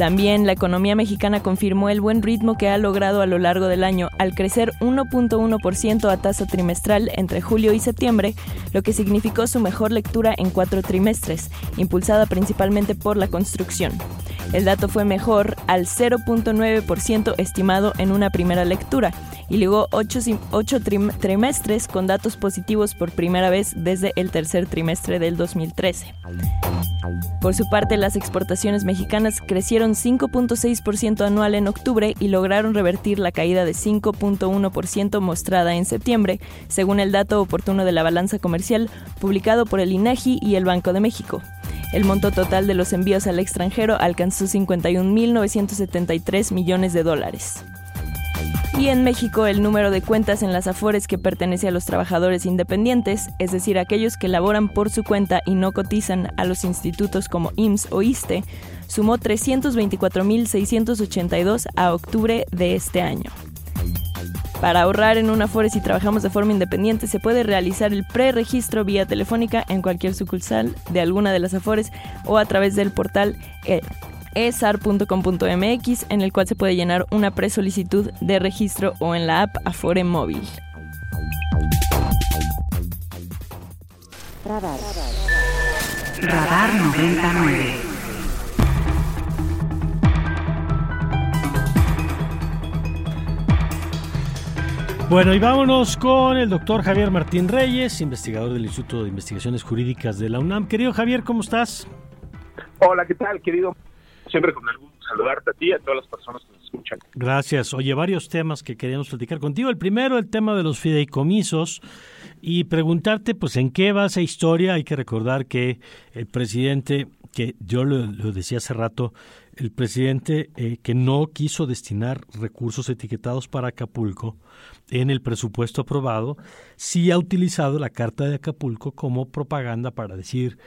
S3: También la economía mexicana confirmó el buen ritmo que ha logrado a lo largo del año al crecer 1.1% a tasa trimestral entre julio y septiembre, lo que significó su mejor lectura en cuatro trimestres, impulsada principalmente por la construcción. El dato fue mejor al 0.9% estimado en una primera lectura y luego ocho, trimestres con datos positivos por primera vez desde el tercer trimestre del 2013. Por su parte, las exportaciones mexicanas crecieron 5.6% anual en octubre y lograron revertir la caída de 5.1% mostrada en septiembre, según el dato oportuno de la balanza comercial publicado por el INEGI y el Banco de México. El monto total de los envíos al extranjero alcanzó 51.973 millones de dólares. Y en México el número de cuentas en las Afores que pertenece a los trabajadores independientes, es decir, aquellos que laboran por su cuenta y no cotizan a los institutos como IMSS o ISTE, sumó 324.682 a octubre de este año. Para ahorrar en una Afore si trabajamos de forma independiente se puede realizar el preregistro vía telefónica en cualquier sucursal de alguna de las Afores o a través del portal eh, esar.com.mx en el cual se puede llenar una presolicitud de registro o en la app Afore Móvil.
S1: Radar. Radar 99.
S2: Bueno, y vámonos con el doctor Javier Martín Reyes, investigador del Instituto de Investigaciones Jurídicas de la UNAM. Querido Javier, ¿cómo estás?
S12: Hola, ¿qué tal, querido? Siempre con algún saludarte a ti y a todas las personas que nos escuchan.
S2: Gracias. Oye, varios temas que queríamos platicar contigo. El primero, el tema de los fideicomisos y preguntarte, pues, ¿en qué va esa historia? Hay que recordar que el presidente, que yo lo, decía hace rato, el presidente eh, que no quiso destinar recursos etiquetados para Acapulco, en el presupuesto aprobado, sí ha utilizado la Carta de Acapulco como propaganda para decir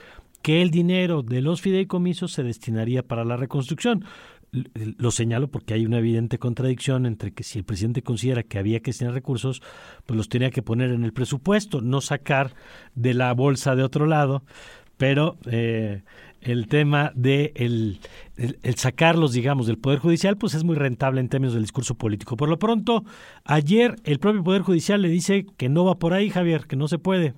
S2: que el dinero de los fideicomisos se destinaría para la reconstrucción. Lo señalo porque hay una evidente contradicción entre que si el presidente considera que había que destinar recursos, pues los tenía que poner en el presupuesto, no sacar de la bolsa de otro lado, pero eh, el tema de el, sacarlos, digamos, del Poder Judicial, pues es muy rentable en términos del discurso político. Por lo pronto, ayer el propio Poder Judicial le dice que no va por ahí, Javier, que no se puede.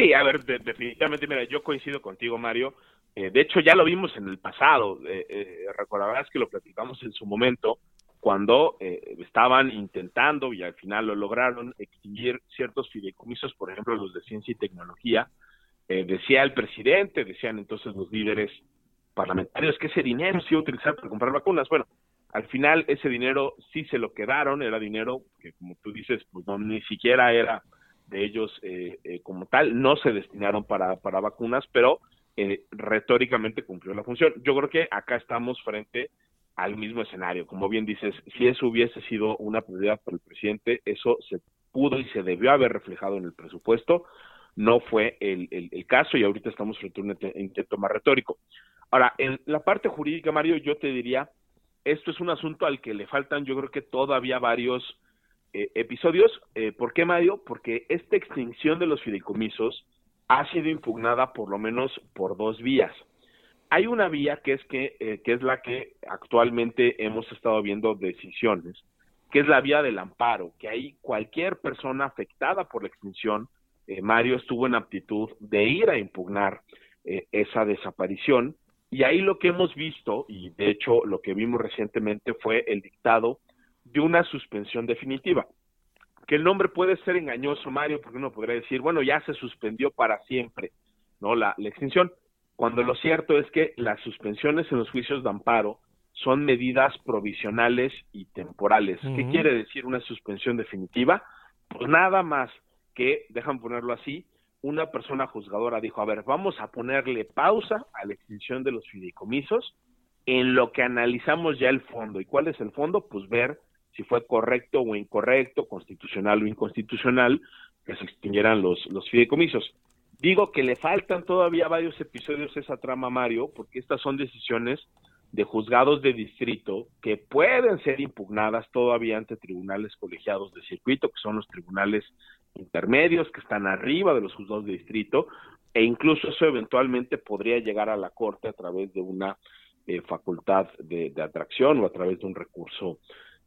S12: Sí, a ver, definitivamente, mira, yo coincido contigo, Mario. Eh, de hecho, ya lo vimos en el pasado. Eh, eh, recordarás que lo platicamos en su momento, cuando eh, estaban intentando, y al final lo lograron, extinguir ciertos fideicomisos, por ejemplo, los de ciencia y tecnología, eh, decía el presidente, decían entonces los líderes parlamentarios que ese dinero se iba a utilizar para comprar vacunas. Bueno, al final ese dinero sí se lo quedaron, era dinero que como tú dices, pues no ni siquiera era de ellos eh, eh, como tal, no se destinaron para, para vacunas, pero retóricamente cumplió la función. Yo creo que acá estamos frente al mismo escenario. Como bien dices, si eso hubiese sido una prioridad para el presidente, eso se pudo y se debió haber reflejado en el presupuesto no fue el, el, caso y ahorita estamos frente a un intento más retórico. Ahora, en la parte jurídica, Mario, yo te diría, esto es un asunto al que le faltan yo creo que todavía varios eh, episodios. Eh, ¿Por qué, Mario? Porque esta extinción de los fideicomisos ha sido impugnada por lo menos por dos vías. Hay una vía que es que, eh, que es la que actualmente hemos estado viendo decisiones, que es la vía del amparo, que ahí cualquier persona afectada por la extinción eh, Mario estuvo en aptitud de ir a impugnar esa desaparición. Y ahí lo que hemos visto, y de hecho lo que vimos recientemente fue el dictado de una suspensión definitiva. Que el nombre puede ser engañoso, Mario, porque uno podría decir, bueno, ya se suspendió para siempre, ¿no? La, extinción, cuando lo cierto es que las suspensiones en los juicios de amparo son medidas provisionales y temporales. ¿Qué quiere decir una suspensión definitiva? Pues nada más que, dejan ponerlo así, una persona juzgadora dijo, a ver, vamos a ponerle pausa a la extinción de los fideicomisos en lo que analizamos ya el fondo. ¿Y cuál es el fondo? Pues ver si fue correcto o incorrecto, constitucional o inconstitucional, que se extinguieran los, los fideicomisos. Digo que le faltan todavía varios episodios a esa trama, Mario, porque estas son decisiones de juzgados de distrito que pueden ser impugnadas todavía ante tribunales colegiados de circuito, que son los tribunales intermedios que están arriba de los juzgados de distrito, e incluso eso eventualmente podría llegar a la Corte a través de una eh, facultad de, atracción o a través de un recurso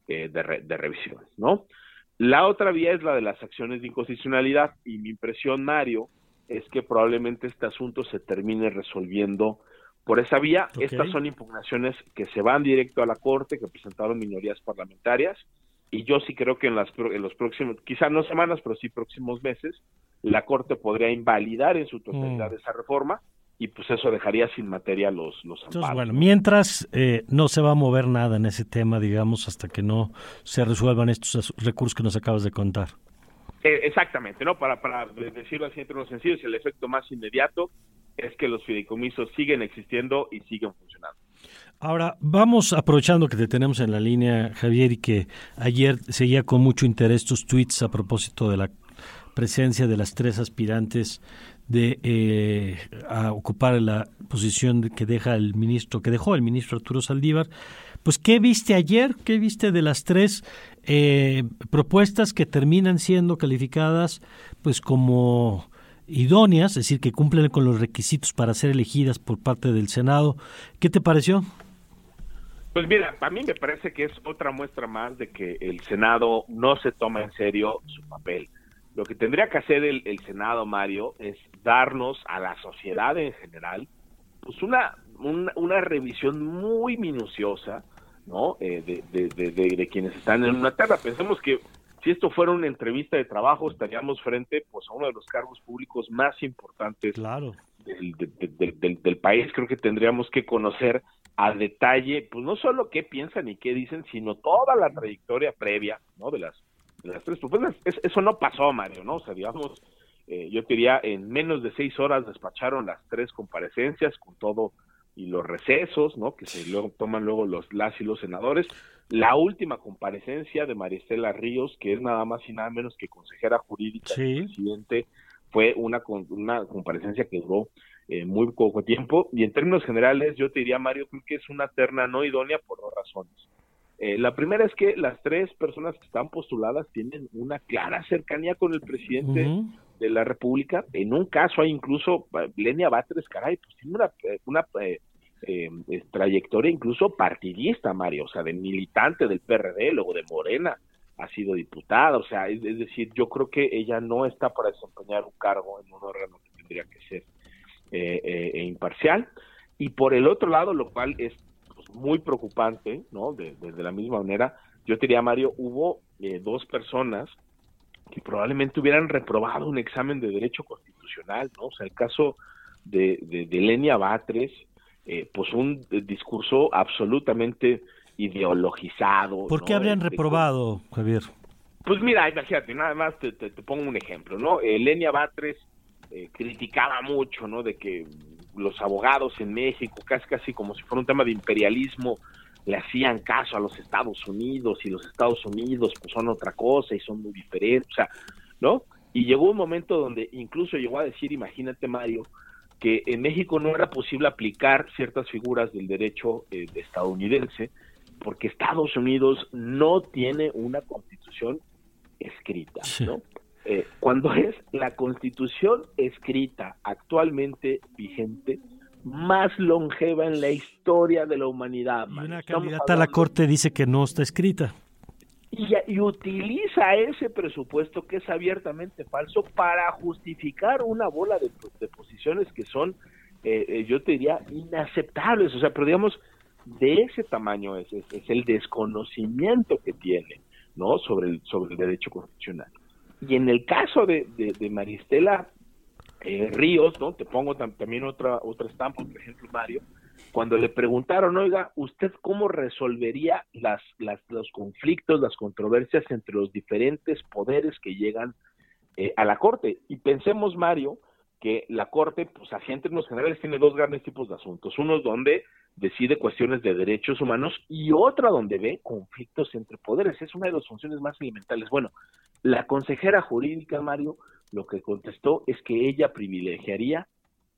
S12: eh, de, de revisión, ¿no? La otra vía es la de las acciones de inconstitucionalidad y mi impresión, Mario, es que probablemente este asunto se termine resolviendo por esa vía. Estas son impugnaciones que se van directo a la Corte, que presentaron minorías parlamentarias, y yo sí creo que en, las, en los próximos, quizás no semanas, pero sí próximos meses, la Corte podría invalidar en su totalidad mm. esa reforma y pues eso dejaría sin materia los, los
S2: Entonces, bueno, mientras eh, no se va a mover nada en ese tema, digamos, hasta que no se resuelvan estos recursos que nos acabas de contar.
S12: Eh, exactamente, ¿no? Para, para decirlo así entre los sencillos, el efecto más inmediato es que los fideicomisos siguen existiendo y siguen funcionando.
S2: Ahora, vamos aprovechando que te tenemos en la línea, Javier, y que ayer seguía con mucho interés tus tweets a propósito de la presencia de las tres aspirantes de eh, a ocupar la posición que deja el ministro, que dejó el ministro Arturo Saldívar. Pues, ¿qué viste ayer? ¿Qué viste de las tres eh, propuestas que terminan siendo calificadas, pues, como idóneas, es decir, que cumplen con los requisitos para ser elegidas por parte del Senado. ¿Qué te pareció?
S12: Pues mira, a mí me parece que es otra muestra más de que el Senado no se toma en serio su papel. Lo que tendría que hacer el, Senado, Mario, es darnos a la sociedad en general pues una, una, revisión muy minuciosa ¿no? Eh, de, de, de, quienes están en una terra. Pensemos que si esto fuera una entrevista de trabajo, estaríamos frente pues, a uno de los cargos públicos más importantes
S2: claro.
S12: del, del, país. Creo que tendríamos que conocer a detalle, pues no solo qué piensan y qué dicen, sino toda la trayectoria previa, ¿no? De las, de las tres propuestas. eso no pasó, Mario, ¿no? O sea, digamos, eh, yo diría, en menos de seis horas despacharon las tres comparecencias con todo y los recesos, ¿no? Que se luego, toman luego los las y los senadores. La última comparecencia de Maristela Ríos, que es nada más y nada menos que consejera jurídica del presidente, fue una, una comparecencia que duró eh, muy poco tiempo. Y en términos generales, yo te diría, Mario, creo que es una terna no idónea por dos razones. Eh, la primera es que las tres personas que están postuladas tienen una clara cercanía con el presidente de la República. En un caso hay incluso, Lenia Batres, caray, pues tiene una, una trayectoria incluso partidista, Mario, o sea, de militante del PRD, luego de Morena ha sido diputada, o sea, es, decir, yo creo que ella no está para desempeñar un cargo en un órgano que tendría que ser eh, eh, e imparcial. Y por el otro lado, lo cual es pues, muy preocupante, ¿no? De, la misma manera, yo diría, Mario, hubo eh, dos personas que probablemente hubieran reprobado un examen de derecho constitucional, ¿no? O sea, el caso de, de, de Lenia Batres, pues un discurso absolutamente ideologizado.
S2: ¿Por qué habrían reprobado, Javier?
S12: Pues mira, imagínate, nada más te, pongo un ejemplo, ¿no? Elenia Batres eh, criticaba mucho, ¿no? De que los abogados en México, casi casi como si fuera un tema de imperialismo, le hacían caso a los Estados Unidos y los Estados Unidos pues son otra cosa y son muy diferentes, o sea, ¿no? Y llegó un momento donde incluso llegó a decir, imagínate Mario, que en México no era posible aplicar ciertas figuras del derecho eh, estadounidense porque Estados Unidos no tiene una constitución escrita, ¿no? Eh, cuando es la constitución escrita actualmente vigente más longeva en la historia de la humanidad.
S2: Y una candidata a la corte dice que no está escrita.
S12: Y, utiliza ese presupuesto que es abiertamente falso para justificar una bola de, posiciones que son, eh, eh, yo te diría, inaceptables. O sea, pero digamos, de ese tamaño es, es, el desconocimiento que tiene no sobre el sobre el derecho constitucional y en el caso de, de, Maristela eh, Ríos no te pongo también otra otra estampa por ejemplo Mario cuando le preguntaron oiga usted cómo resolvería las, las los conflictos las controversias entre los diferentes poderes que llegan eh, a la corte y pensemos Mario que la Corte, pues así en términos generales, tiene dos grandes tipos de asuntos. Uno donde decide cuestiones de derechos humanos y otra donde ve conflictos entre poderes. Es una de las funciones más elementales. Bueno, la consejera jurídica, Mario, lo que contestó es que ella privilegiaría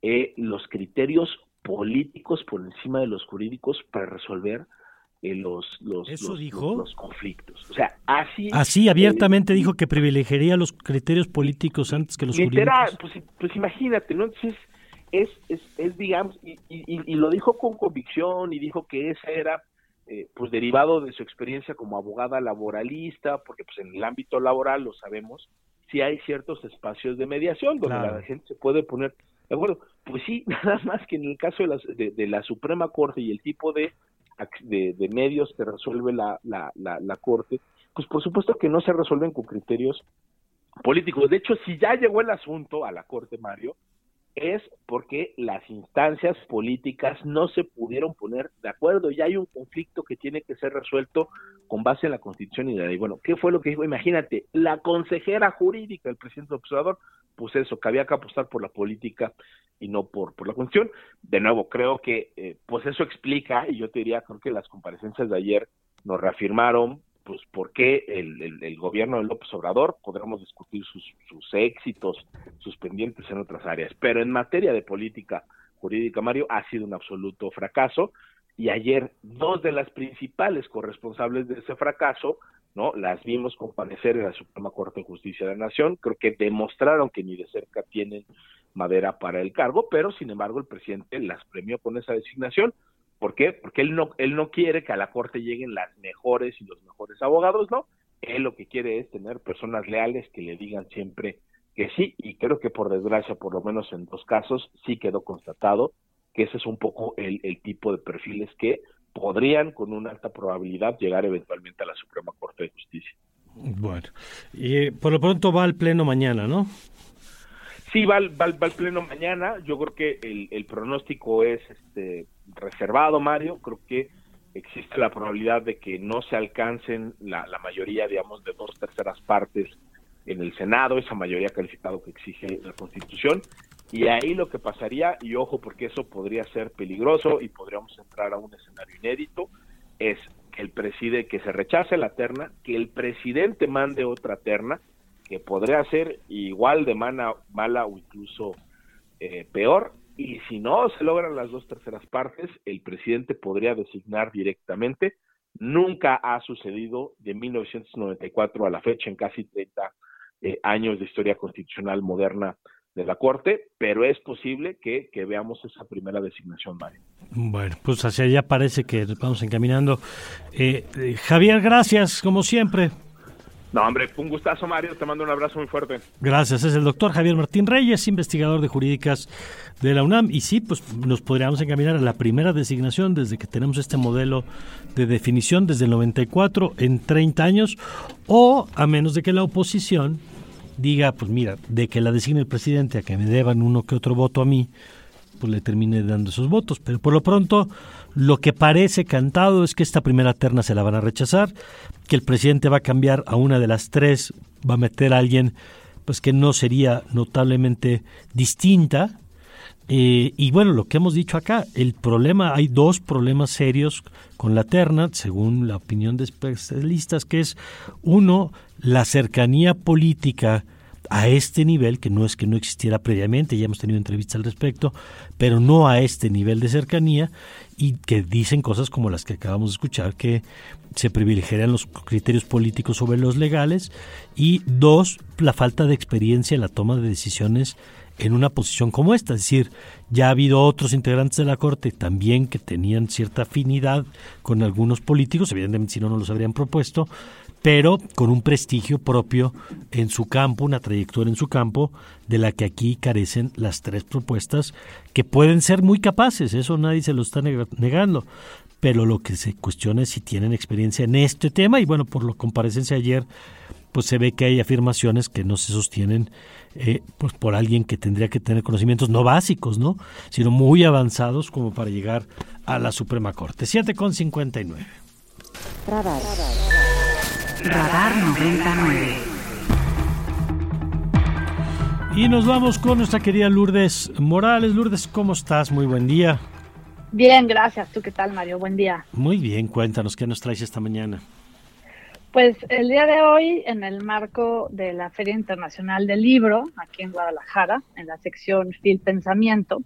S12: eh, los criterios políticos por encima de los jurídicos para resolver eh, los, los, los, conflictos. O sea, así...
S2: Así abiertamente dijo que privilegiaría los criterios políticos antes que los
S12: literal, Pues, pues imagínate, ¿no? Entonces, es, es, es digamos, y, y, lo dijo con convicción y dijo que esa era, eh, pues derivado de su experiencia como abogada laboralista, porque pues en el ámbito laboral, lo sabemos, sí hay ciertos espacios de mediación donde la gente se puede poner de acuerdo. Pues sí, nada más que en el caso de de la Suprema Corte y el tipo de de, medios que resuelve la, la, la, Corte, pues por supuesto que no se resuelven con criterios políticos. De hecho, si ya llegó el asunto a la Corte, Mario, es porque las instancias políticas no se pudieron poner de acuerdo y hay un conflicto que tiene que ser resuelto con base en la Constitución y la ley. Bueno, ¿qué fue lo que dijo? Imagínate, la consejera jurídica del presidente observador, pues eso, que había que apostar por la política y no por, por la cuestión. De nuevo, creo que eh, pues eso explica, y yo te diría, creo que las comparecencias de ayer nos reafirmaron pues por qué el, gobierno de López Obrador, podremos discutir sus, sus éxitos, sus pendientes en otras áreas, pero en materia de política jurídica, Mario, ha sido un absoluto fracaso, y ayer dos de las principales corresponsables de ese fracaso, ¿no? Las vimos comparecer en la Suprema Corte de Justicia de la Nación, creo que demostraron que ni de cerca tienen madera para el cargo, pero sin embargo el presidente las premió con esa designación. ¿Por qué? Porque él no, él no quiere que a la corte lleguen las mejores y los mejores abogados, ¿no? Él lo que quiere es tener personas leales que le digan siempre que sí, y creo que por desgracia, por lo menos en dos casos, sí quedó constatado que ese es un poco el, el tipo de perfiles que podrían con una alta probabilidad llegar eventualmente a la Suprema Corte de Justicia.
S2: Bueno, y eh, por lo pronto va al Pleno mañana, ¿no?
S12: Sí, va al, va, pleno mañana. Yo creo que el, pronóstico es este reservado, Mario. Creo que existe la probabilidad de que no se alcancen la, mayoría, digamos, de dos terceras partes en el Senado, esa mayoría calificada que exige la Constitución. Y ahí lo que pasaría, y ojo porque eso podría ser peligroso y podríamos entrar a un escenario inédito, es que el preside, que se rechace la terna, que el presidente mande otra terna, que podría ser igual de mala, mala o incluso eh, peor y si no se logran las dos terceras partes, el presidente podría designar directamente. Nunca ha sucedido de 1994 a la fecha en casi 30 eh, años de historia constitucional moderna de la Corte, pero es posible que, veamos esa primera designación, Mario.
S2: Bueno, pues hacia allá parece que vamos encaminando. Eh, eh, Javier, gracias, como siempre.
S12: No, hombre, un gustazo, Mario. Te mando un abrazo muy fuerte.
S2: Gracias. Es el doctor Javier Martín Reyes, investigador de jurídicas de la UNAM. Y sí, pues nos podríamos encaminar a la primera designación desde que tenemos este modelo de definición desde el 94 en 30 años, o a menos de que la oposición diga, pues mira, de que la designe el presidente a que me deban uno que otro voto a mí, pues le termine dando esos votos. Pero por lo pronto, lo que parece cantado es que esta primera terna se la van a rechazar, que el presidente va a cambiar a una de las tres, va a meter a alguien pues que no sería notablemente distinta. Eh, y bueno, lo que hemos dicho acá, el problema, hay dos problemas serios con la terna, según la opinión de especialistas, que es uno, la cercanía política a este nivel, que no es que no existiera previamente, ya hemos tenido entrevistas al respecto, pero no a este nivel de cercanía y que dicen cosas como las que acabamos de escuchar, que se privilegiarían los criterios políticos sobre los legales y dos, la falta de experiencia en la toma de decisiones en una posición como esta. Es decir, ya ha habido otros integrantes de la Corte también que tenían cierta afinidad con algunos políticos, evidentemente si no, no los habrían propuesto, pero con un prestigio propio en su campo, una trayectoria en su campo, de la que aquí carecen las tres propuestas, que pueden ser muy capaces, eso nadie se lo está negando, pero lo que se cuestiona es si tienen experiencia en este tema, y bueno, por la comparecencia ayer, pues se ve que hay afirmaciones que no se sostienen eh, pues por alguien que tendría que tener conocimientos no básicos, ¿no? sino muy avanzados como para llegar a la Suprema Corte. 7 con 59.
S1: Radar. Radar 99.
S2: Y nos vamos con nuestra querida Lourdes Morales. Lourdes, ¿cómo estás? Muy buen día.
S13: Bien, gracias. ¿Tú qué tal, Mario? Buen día.
S2: Muy bien, cuéntanos, ¿qué nos traes esta mañana?
S13: Pues el día de hoy, en el marco de la Feria Internacional del Libro, aquí en Guadalajara, en la sección Fil Pensamiento,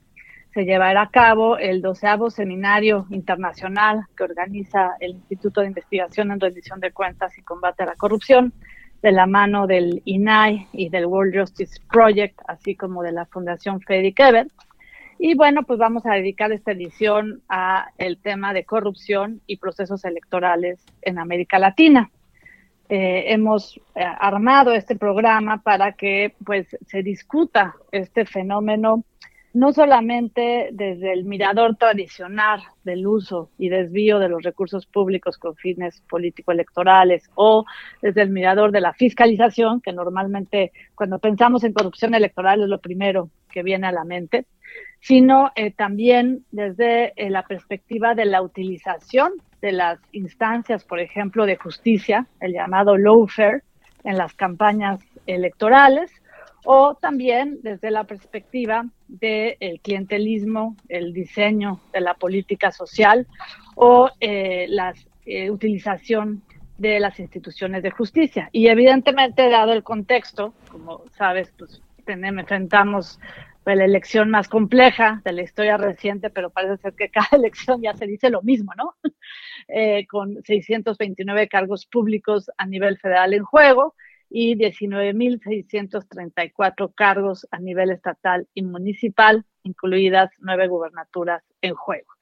S13: se llevará a cabo el doceavo seminario internacional que organiza el Instituto de Investigación en Rendición de Cuentas y Combate a la Corrupción, de la mano del INAI y del World Justice Project, así como de la Fundación Frederick Ebert. Y bueno, pues vamos a dedicar esta edición a el tema de corrupción y procesos electorales en América Latina. Eh, hemos eh, armado este programa para que pues se discuta este fenómeno no solamente desde el mirador tradicional del uso y desvío de los recursos públicos con fines político-electorales o desde el mirador de la fiscalización, que normalmente cuando pensamos en corrupción electoral es lo primero que viene a la mente, sino eh, también desde la perspectiva de la utilización de las instancias, por ejemplo, de justicia, el llamado lawfare, en las campañas electorales, o también desde la perspectiva del clientelismo, el diseño de la política social o eh, la eh, utilización de las instituciones de justicia. Y evidentemente, dado el contexto, como sabes, pues tenemos, enfrentamos la elección más compleja de la historia reciente, pero parece ser que cada elección ya se dice lo mismo, ¿no? Eh, con 629 cargos públicos a nivel federal en juego y 19.634 cargos a nivel estatal y municipal, incluidas nueve gubernaturas en juego.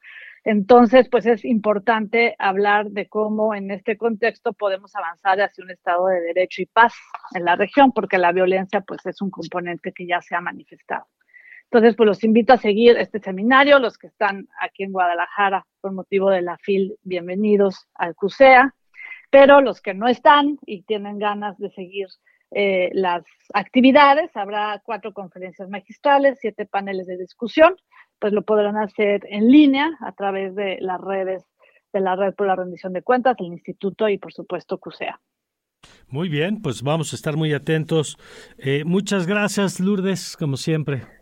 S13: Entonces, pues es importante hablar de cómo en este contexto podemos avanzar hacia un estado de derecho y paz en la región, porque la violencia pues es un componente que ya se ha manifestado. Entonces, pues los invito a seguir este seminario, los que están aquí en Guadalajara por motivo de la FIL, bienvenidos al CUSEA, pero los que no están y tienen ganas de seguir eh, las actividades, habrá cuatro conferencias magistrales, siete paneles de discusión, pues lo podrán hacer en línea a través de las redes de la Red por la Rendición de Cuentas, el Instituto y por supuesto CUSEA.
S2: Muy bien, pues vamos a estar muy atentos. Eh, muchas gracias, Lourdes, como siempre.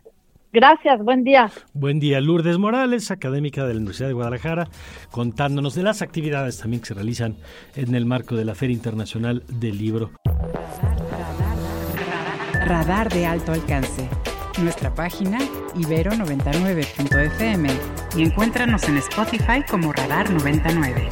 S13: Gracias, buen día.
S2: Buen día, Lourdes Morales, académica de la Universidad de Guadalajara, contándonos de las actividades también que se realizan en el marco de la Feria Internacional del Libro.
S1: Radar de alto alcance. Nuestra página ibero99.fm y encuéntranos en Spotify como Radar 99.